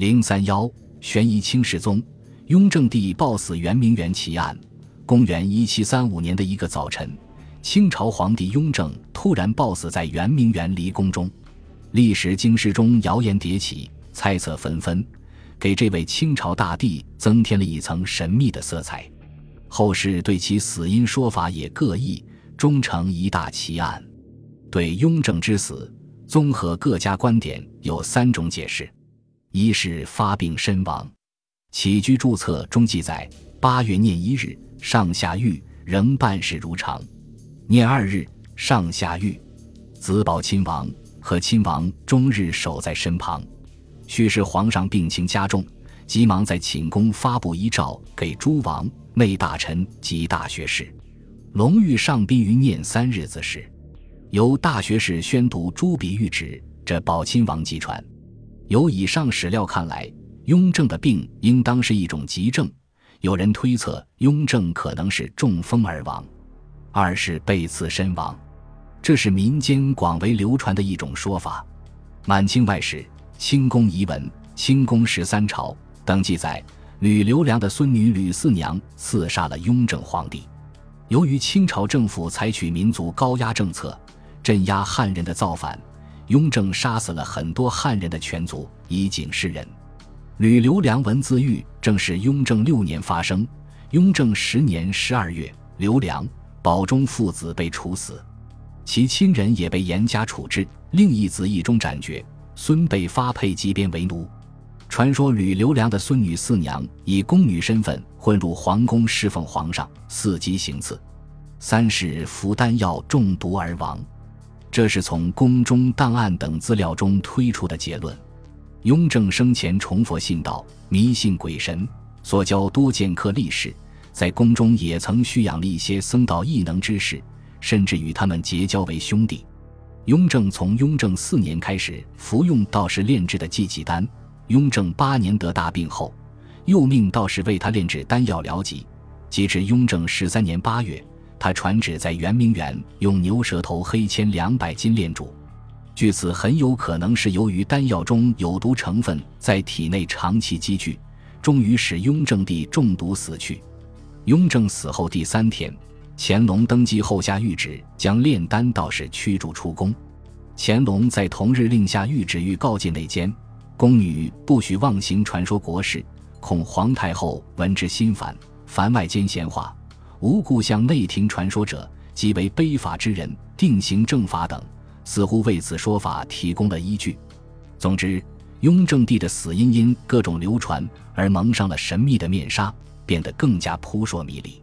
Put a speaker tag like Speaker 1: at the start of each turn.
Speaker 1: 零三幺悬疑清世宗，雍正帝暴死圆明园奇案。公元一七三五年的一个早晨，清朝皇帝雍正突然暴死在圆明园离宫中，历史经史中谣言迭起，猜测纷纷，给这位清朝大帝增添了一层神秘的色彩。后世对其死因说法也各异，终成一大奇案。对雍正之死，综合各家观点，有三种解释。一是发病身亡，起居注册中记载：八月念一日，上下狱，仍办事如常；念二日，上下狱，子保亲王和亲王终日守在身旁。须是皇上病情加重，急忙在寝宫发布遗诏给诸王、内大臣及大学士。隆裕上宾于念三日子时，由大学士宣读朱笔谕旨，这保亲王即传。由以上史料看来，雍正的病应当是一种急症。有人推测，雍正可能是中风而亡。二是被刺身亡，这是民间广为流传的一种说法。满清外史《清宫遗文》《清宫十三朝》等记载，吕留良的孙女吕四娘刺杀了雍正皇帝。由于清朝政府采取民族高压政策，镇压汉人的造反。雍正杀死了很多汉人的全族，以警示人。吕留良文字狱正是雍正六年发生。雍正十年十二月，刘良、保中父子被处死，其亲人也被严加处置。另一子一中斩决，孙被发配即编为奴。传说吕留良的孙女四娘以宫女身份混入皇宫侍奉皇上，伺机行刺。三是服丹药中毒而亡。这是从宫中档案等资料中推出的结论。雍正生前崇佛信道，迷信鬼神，所教多剑客力士，在宫中也曾蓄养了一些僧道异能之士，甚至与他们结交为兄弟。雍正从雍正四年开始服用道士炼制的济济丹，雍正八年得大病后，又命道士为他炼制丹药疗疾，及至雍正十三年八月。他传旨在圆明园用牛舌头黑铅两百斤炼煮，据此很有可能是由于丹药中有毒成分在体内长期积聚，终于使雍正帝中毒死去。雍正死后第三天，乾隆登基后下谕旨，将炼丹道士驱逐出宫。乾隆在同日令下谕旨，欲告诫内监宫女不许妄行传说国事，恐皇太后闻之心烦，凡外间闲话。无故向内廷传说者，即为卑法之人，定刑正法等，似乎为此说法提供了依据。总之，雍正帝的死因因各种流传而蒙上了神秘的面纱，变得更加扑朔迷离。